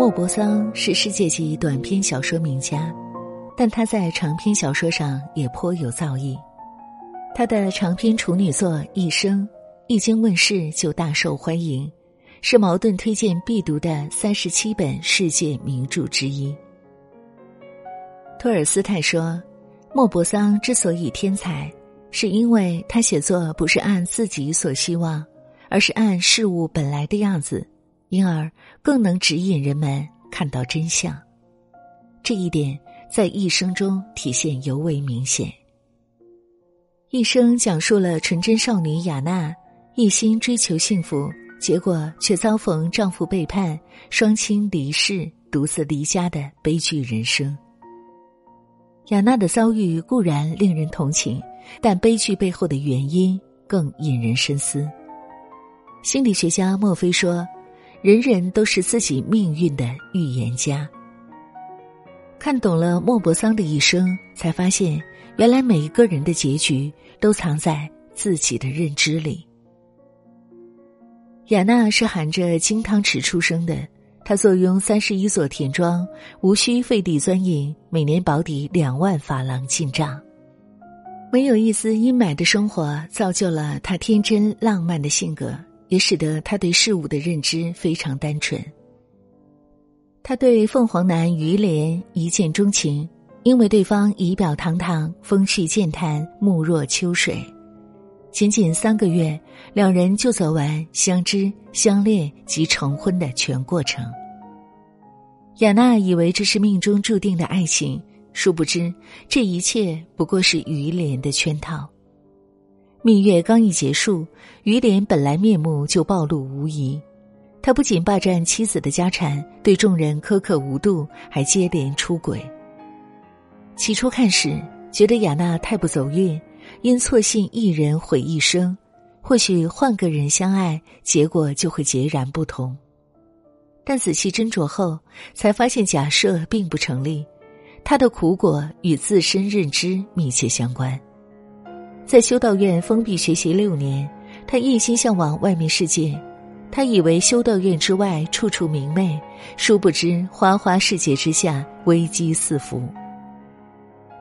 莫泊桑是世界级短篇小说名家，但他在长篇小说上也颇有造诣。他的长篇处女作《一生》一经问世就大受欢迎，是茅盾推荐必读的三十七本世界名著之一。托尔斯泰说，莫泊桑之所以天才，是因为他写作不是按自己所希望，而是按事物本来的样子，因而更能指引人们看到真相。这一点在一生中体现尤为明显。一生讲述了纯真少女雅娜一心追求幸福，结果却遭逢丈夫背叛、双亲离世、独自离家的悲剧人生。雅娜的遭遇固然令人同情，但悲剧背后的原因更引人深思。心理学家莫菲说：“人人都是自己命运的预言家。”看懂了莫泊桑的一生，才发现。原来每一个人的结局都藏在自己的认知里。雅娜是含着金汤匙出生的，她坐拥三十一座田庄，无需费地钻营，每年保底两万法郎进账。没有一丝阴霾的生活，造就了她天真浪漫的性格，也使得他对事物的认知非常单纯。他对凤凰男于连一见钟情。因为对方仪表堂堂、风趣健谈、目若秋水，仅仅三个月，两人就走完相知、相恋及成婚的全过程。雅娜以为这是命中注定的爱情，殊不知这一切不过是于连的圈套。蜜月刚一结束，于连本来面目就暴露无遗，他不仅霸占妻子的家产，对众人苛刻无度，还接连出轨。起初看时，觉得雅娜太不走运，因错信一人毁一生，或许换个人相爱，结果就会截然不同。但仔细斟酌后，才发现假设并不成立，他的苦果与自身认知密切相关。在修道院封闭学习六年，他一心向往外面世界，他以为修道院之外处处明媚，殊不知花花世界之下危机四伏。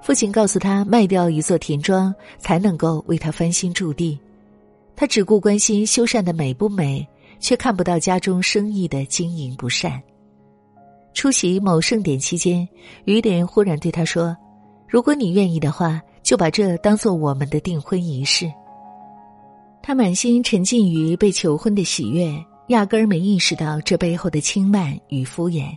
父亲告诉他，卖掉一座田庄才能够为他翻新驻地。他只顾关心修缮的美不美，却看不到家中生意的经营不善。出席某盛典期间，于连忽然对他说：“如果你愿意的话，就把这当做我们的订婚仪式。”他满心沉浸于被求婚的喜悦，压根儿没意识到这背后的轻慢与敷衍。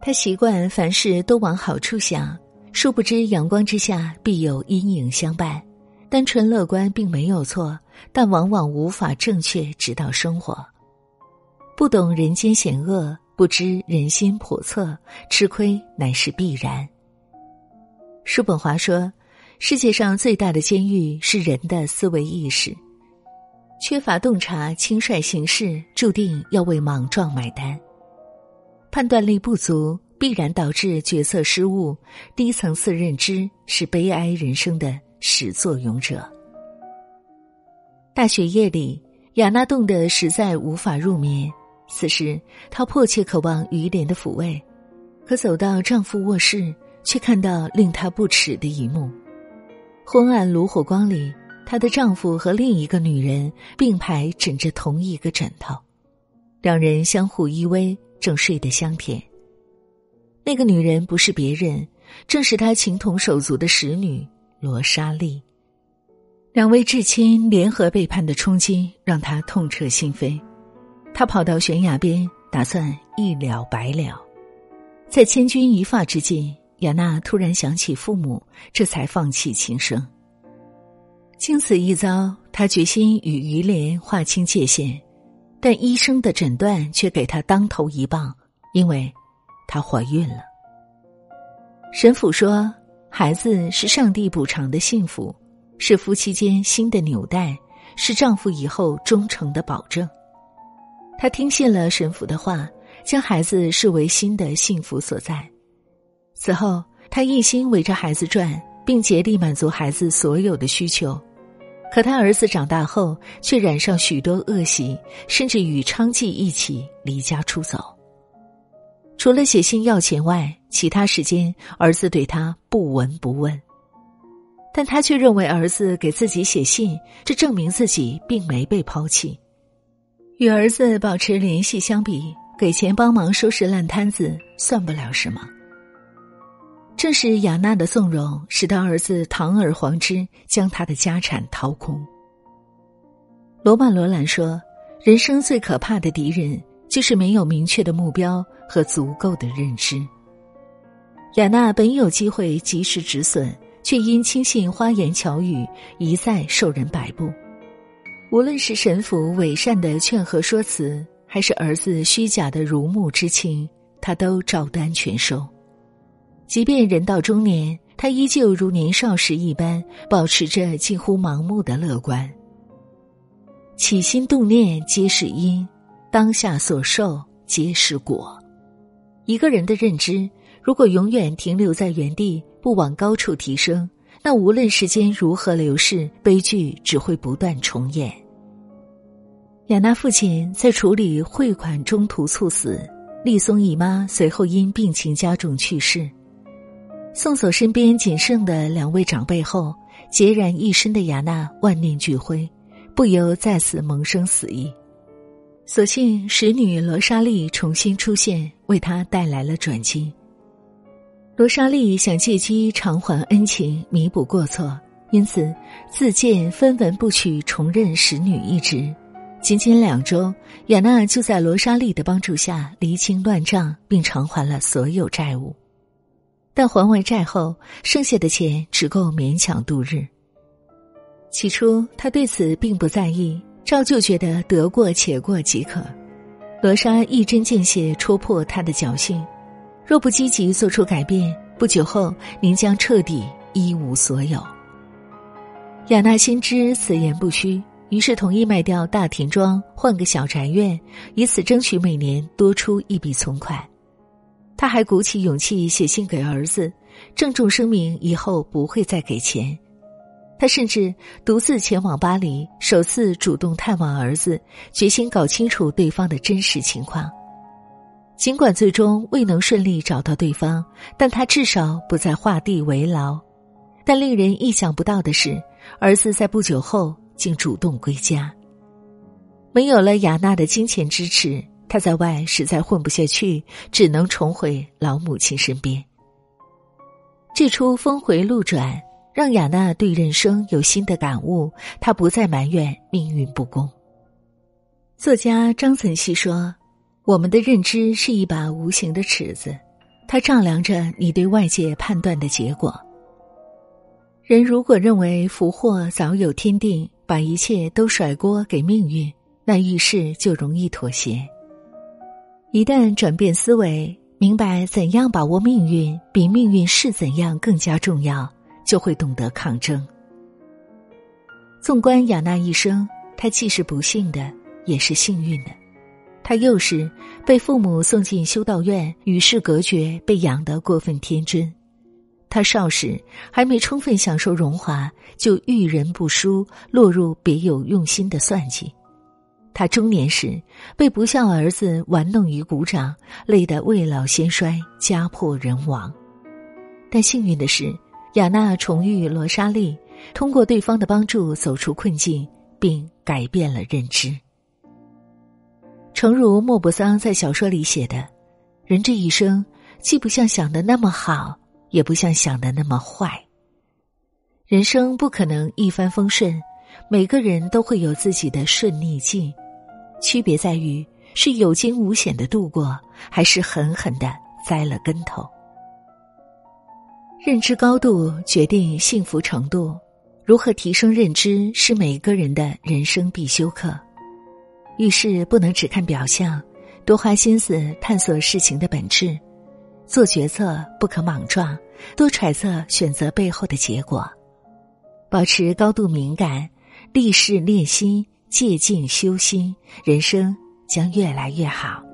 他习惯凡事都往好处想。殊不知，阳光之下必有阴影相伴。单纯乐观并没有错，但往往无法正确指导生活。不懂人间险恶，不知人心叵测，吃亏乃是必然。叔本华说：“世界上最大的监狱是人的思维意识，缺乏洞察，轻率行事，注定要为莽撞买单。判断力不足。”必然导致决策失误，低层次认知是悲哀人生的始作俑者。大雪夜里，雅娜冻得实在无法入眠。此时，她迫切渴望于莲的抚慰，可走到丈夫卧室，却看到令她不齿的一幕：昏暗炉火光里，她的丈夫和另一个女人并排枕着同一个枕头，两人相互依偎，正睡得香甜。那个女人不是别人，正是他情同手足的使女罗莎莉。两位至亲联合背叛的冲击让他痛彻心扉，他跑到悬崖边，打算一了百了。在千钧一发之际，雅娜突然想起父母，这才放弃轻生。经此一遭，他决心与于连划清界限，但医生的诊断却给她当头一棒，因为。她怀孕了。神父说：“孩子是上帝补偿的幸福，是夫妻间新的纽带，是丈夫以后忠诚的保证。”她听信了神父的话，将孩子视为新的幸福所在。此后，他一心围着孩子转，并竭力满足孩子所有的需求。可他儿子长大后，却染上许多恶习，甚至与娼妓一起离家出走。除了写信要钱外，其他时间儿子对他不闻不问。但他却认为儿子给自己写信，这证明自己并没被抛弃。与儿子保持联系相比，给钱帮忙收拾烂摊子算不了什么。正是雅娜的纵容，使得儿子堂而皇之将他的家产掏空。罗曼·罗兰说：“人生最可怕的敌人，就是没有明确的目标和足够的认知。”雅娜本有机会及时止损。却因轻信花言巧语，一再受人摆布。无论是神父伪善的劝和说辞，还是儿子虚假的如沐之情，他都照单全收。即便人到中年，他依旧如年少时一般，保持着近乎盲目的乐观。起心动念皆是因，当下所受皆是果。一个人的认知，如果永远停留在原地。不往高处提升，那无论时间如何流逝，悲剧只会不断重演。雅娜父亲在处理汇款中途猝死，丽松姨妈随后因病情加重去世。送走身边仅剩的两位长辈后，孑然一身的雅娜万念俱灰，不由再次萌生死意。所幸使女罗莎莉重新出现，为她带来了转机。罗莎莉想借机偿还恩情，弥补过错，因此自荐分文不取，重任使女一职。仅仅两周，雅娜就在罗莎莉的帮助下厘清乱账，并偿还了所有债务。但还完债后，剩下的钱只够勉强度日。起初，他对此并不在意，照旧觉得得过且过即可。罗莎一针见血戳破他的侥幸。若不积极做出改变，不久后您将彻底一无所有。亚娜心知此言不虚，于是同意卖掉大田庄，换个小宅院，以此争取每年多出一笔存款。他还鼓起勇气写信给儿子，郑重声明以后不会再给钱。他甚至独自前往巴黎，首次主动探望儿子，决心搞清楚对方的真实情况。尽管最终未能顺利找到对方，但他至少不再画地为牢。但令人意想不到的是，儿子在不久后竟主动归家。没有了雅娜的金钱支持，他在外实在混不下去，只能重回老母亲身边。这出峰回路转，让雅娜对人生有新的感悟，她不再埋怨命运不公。作家张曾祺说。我们的认知是一把无形的尺子，它丈量着你对外界判断的结果。人如果认为福祸早有天定，把一切都甩锅给命运，那遇事就容易妥协。一旦转变思维，明白怎样把握命运比命运是怎样更加重要，就会懂得抗争。纵观雅娜一生，她既是不幸的，也是幸运的。他幼时被父母送进修道院，与世隔绝，被养得过分天真。他少时还没充分享受荣华，就遇人不淑，落入别有用心的算计。他中年时被不孝儿子玩弄于股掌，累得未老先衰，家破人亡。但幸运的是，雅娜重遇罗莎莉，通过对方的帮助走出困境，并改变了认知。诚如莫泊桑在小说里写的：“人这一生，既不像想的那么好，也不像想的那么坏。人生不可能一帆风顺，每个人都会有自己的顺逆境，区别在于是有惊无险的度过，还是狠狠的栽了跟头。认知高度决定幸福程度，如何提升认知，是每个人的人生必修课。”遇事不能只看表象，多花心思探索事情的本质；做决策不可莽撞，多揣测选择背后的结果。保持高度敏感，立事练心，借静修心，人生将越来越好。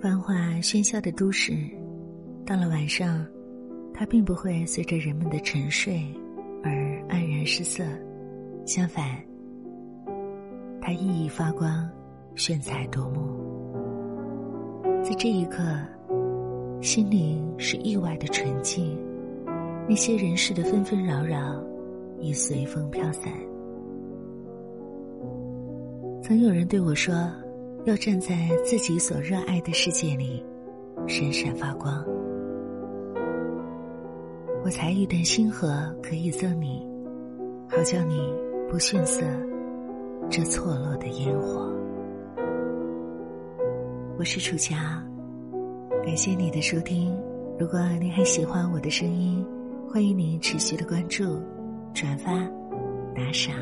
繁华喧嚣的都市，到了晚上，它并不会随着人们的沉睡而黯然失色，相反，它熠熠发光，炫彩夺目。在这一刻，心灵是意外的纯净，那些人世的纷纷扰扰已随风飘散。曾有人对我说。要站在自己所热爱的世界里，闪闪发光。我才一段星河可以赠你，好叫你不逊色这错落的烟火。我是楚乔，感谢你的收听。如果你还喜欢我的声音，欢迎你持续的关注、转发、打赏。